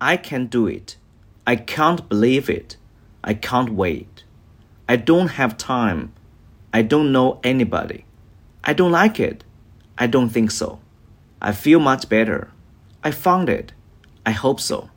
I can do it. I can't believe it. I can't wait. I don't have time. I don't know anybody. I don't like it. I don't think so. I feel much better. I found it. I hope so.